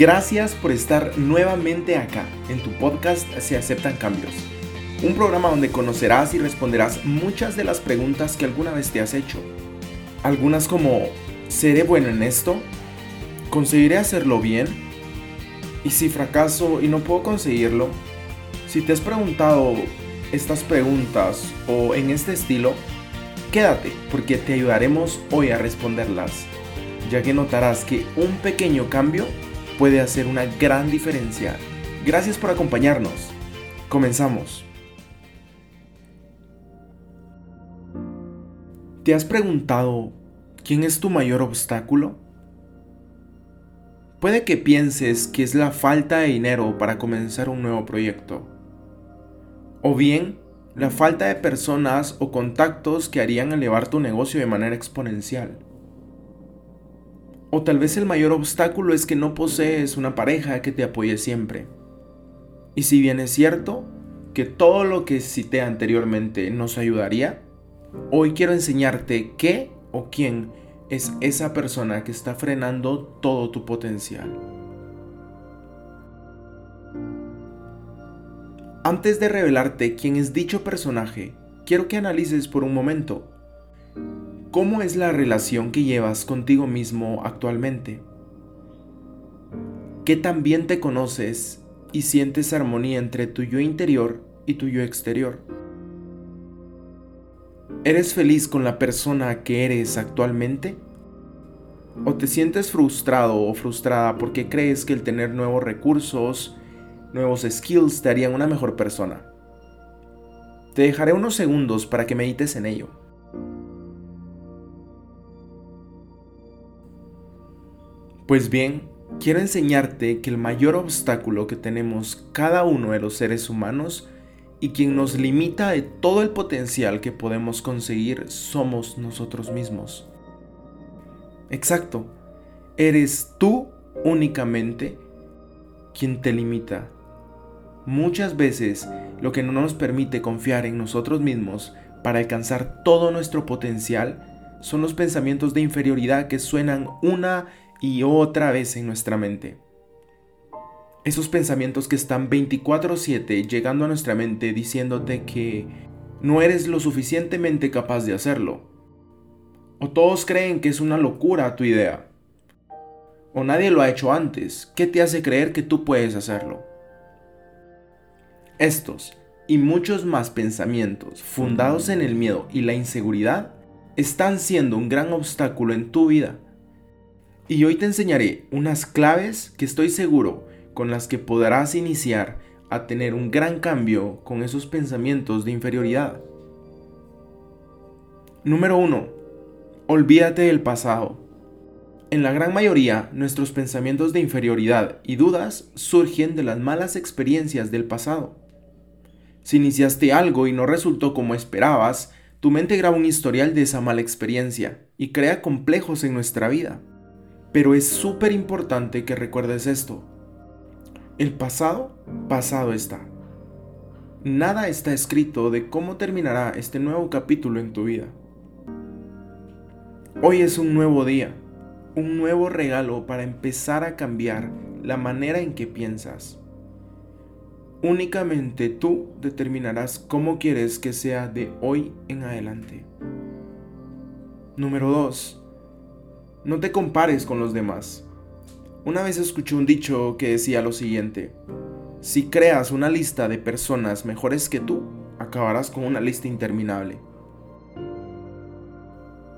Gracias por estar nuevamente acá en tu podcast Se aceptan cambios. Un programa donde conocerás y responderás muchas de las preguntas que alguna vez te has hecho. Algunas como, ¿seré bueno en esto? ¿Conseguiré hacerlo bien? ¿Y si fracaso y no puedo conseguirlo? Si te has preguntado estas preguntas o en este estilo, quédate porque te ayudaremos hoy a responderlas, ya que notarás que un pequeño cambio puede hacer una gran diferencia. Gracias por acompañarnos. Comenzamos. ¿Te has preguntado quién es tu mayor obstáculo? Puede que pienses que es la falta de dinero para comenzar un nuevo proyecto. O bien, la falta de personas o contactos que harían elevar tu negocio de manera exponencial. O tal vez el mayor obstáculo es que no posees una pareja que te apoye siempre. Y si bien es cierto que todo lo que cité anteriormente nos ayudaría, hoy quiero enseñarte qué o quién es esa persona que está frenando todo tu potencial. Antes de revelarte quién es dicho personaje, quiero que analices por un momento ¿Cómo es la relación que llevas contigo mismo actualmente? ¿Qué tan bien te conoces y sientes armonía entre tu yo interior y tu yo exterior? ¿Eres feliz con la persona que eres actualmente? ¿O te sientes frustrado o frustrada porque crees que el tener nuevos recursos, nuevos skills te harían una mejor persona? Te dejaré unos segundos para que medites en ello. Pues bien, quiero enseñarte que el mayor obstáculo que tenemos cada uno de los seres humanos y quien nos limita de todo el potencial que podemos conseguir somos nosotros mismos. Exacto, eres tú únicamente quien te limita. Muchas veces lo que no nos permite confiar en nosotros mismos para alcanzar todo nuestro potencial son los pensamientos de inferioridad que suenan una y otra vez en nuestra mente. Esos pensamientos que están 24/7 llegando a nuestra mente diciéndote que no eres lo suficientemente capaz de hacerlo. O todos creen que es una locura tu idea. O nadie lo ha hecho antes. ¿Qué te hace creer que tú puedes hacerlo? Estos y muchos más pensamientos fundados en el miedo y la inseguridad están siendo un gran obstáculo en tu vida y hoy te enseñaré unas claves que estoy seguro con las que podrás iniciar a tener un gran cambio con esos pensamientos de inferioridad. Número 1. Olvídate del pasado. En la gran mayoría, nuestros pensamientos de inferioridad y dudas surgen de las malas experiencias del pasado. Si iniciaste algo y no resultó como esperabas, tu mente graba un historial de esa mala experiencia y crea complejos en nuestra vida. Pero es súper importante que recuerdes esto. El pasado, pasado está. Nada está escrito de cómo terminará este nuevo capítulo en tu vida. Hoy es un nuevo día, un nuevo regalo para empezar a cambiar la manera en que piensas. Únicamente tú determinarás cómo quieres que sea de hoy en adelante. Número 2 no te compares con los demás. Una vez escuché un dicho que decía lo siguiente, si creas una lista de personas mejores que tú, acabarás con una lista interminable.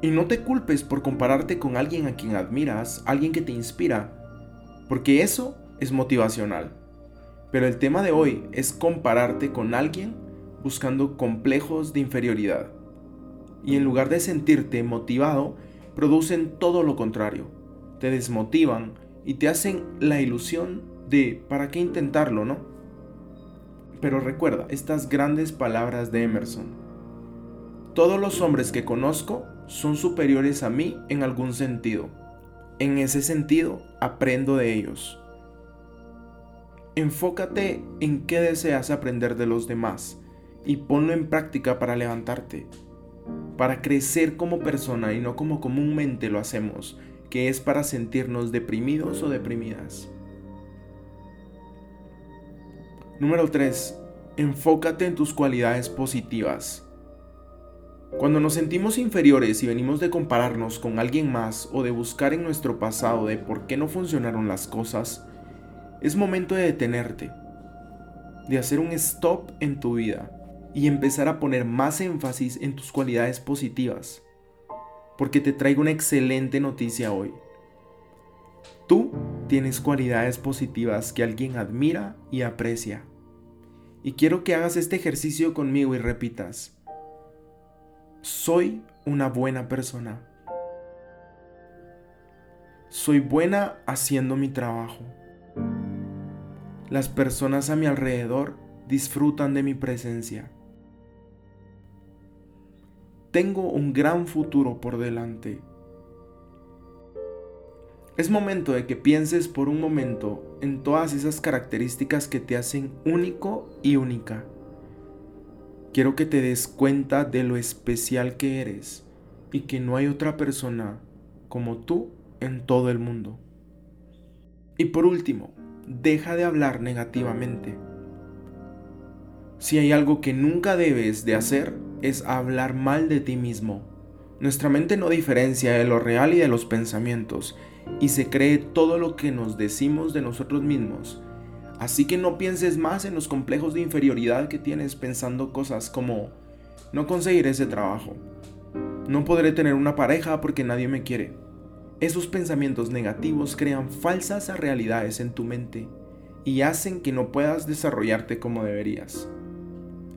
Y no te culpes por compararte con alguien a quien admiras, alguien que te inspira, porque eso es motivacional. Pero el tema de hoy es compararte con alguien buscando complejos de inferioridad. Y en lugar de sentirte motivado, producen todo lo contrario. Te desmotivan y te hacen la ilusión de ¿para qué intentarlo, no? Pero recuerda estas grandes palabras de Emerson. Todos los hombres que conozco son superiores a mí en algún sentido. En ese sentido, aprendo de ellos. Enfócate en qué deseas aprender de los demás y ponlo en práctica para levantarte para crecer como persona y no como comúnmente lo hacemos, que es para sentirnos deprimidos o deprimidas. Número 3. Enfócate en tus cualidades positivas. Cuando nos sentimos inferiores y venimos de compararnos con alguien más o de buscar en nuestro pasado de por qué no funcionaron las cosas, es momento de detenerte, de hacer un stop en tu vida y empezar a poner más énfasis en tus cualidades positivas. Porque te traigo una excelente noticia hoy. Tú tienes cualidades positivas que alguien admira y aprecia. Y quiero que hagas este ejercicio conmigo y repitas soy una buena persona. Soy buena haciendo mi trabajo. Las personas a mi alrededor disfrutan de mi presencia. Tengo un gran futuro por delante. Es momento de que pienses por un momento en todas esas características que te hacen único y única. Quiero que te des cuenta de lo especial que eres y que no hay otra persona como tú en todo el mundo. Y por último, deja de hablar negativamente. Si hay algo que nunca debes de hacer es hablar mal de ti mismo. Nuestra mente no diferencia de lo real y de los pensamientos y se cree todo lo que nos decimos de nosotros mismos Así que no pienses más en los complejos de inferioridad que tienes pensando cosas como no conseguiré ese trabajo, no podré tener una pareja porque nadie me quiere. Esos pensamientos negativos crean falsas realidades en tu mente y hacen que no puedas desarrollarte como deberías.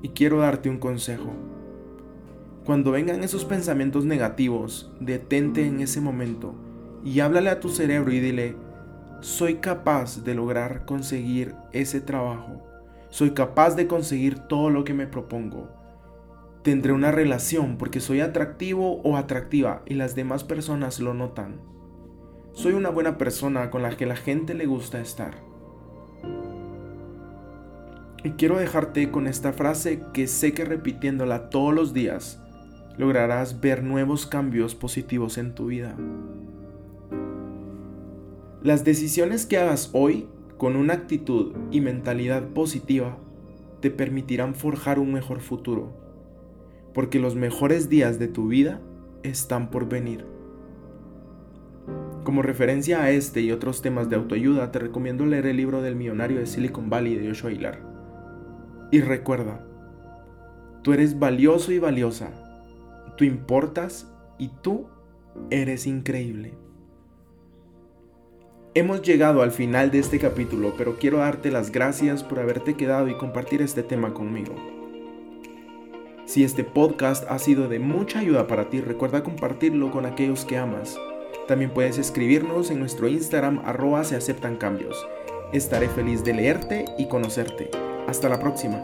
Y quiero darte un consejo. Cuando vengan esos pensamientos negativos, detente en ese momento y háblale a tu cerebro y dile, soy capaz de lograr conseguir ese trabajo. Soy capaz de conseguir todo lo que me propongo. Tendré una relación porque soy atractivo o atractiva y las demás personas lo notan. Soy una buena persona con la que la gente le gusta estar. Y quiero dejarte con esta frase que sé que repitiéndola todos los días lograrás ver nuevos cambios positivos en tu vida. Las decisiones que hagas hoy con una actitud y mentalidad positiva te permitirán forjar un mejor futuro, porque los mejores días de tu vida están por venir. Como referencia a este y otros temas de autoayuda, te recomiendo leer el libro del millonario de Silicon Valley de Joshua Hilar. Y recuerda, tú eres valioso y valiosa, tú importas y tú eres increíble. Hemos llegado al final de este capítulo, pero quiero darte las gracias por haberte quedado y compartir este tema conmigo. Si este podcast ha sido de mucha ayuda para ti, recuerda compartirlo con aquellos que amas. También puedes escribirnos en nuestro Instagram arroba se aceptan cambios. Estaré feliz de leerte y conocerte. Hasta la próxima.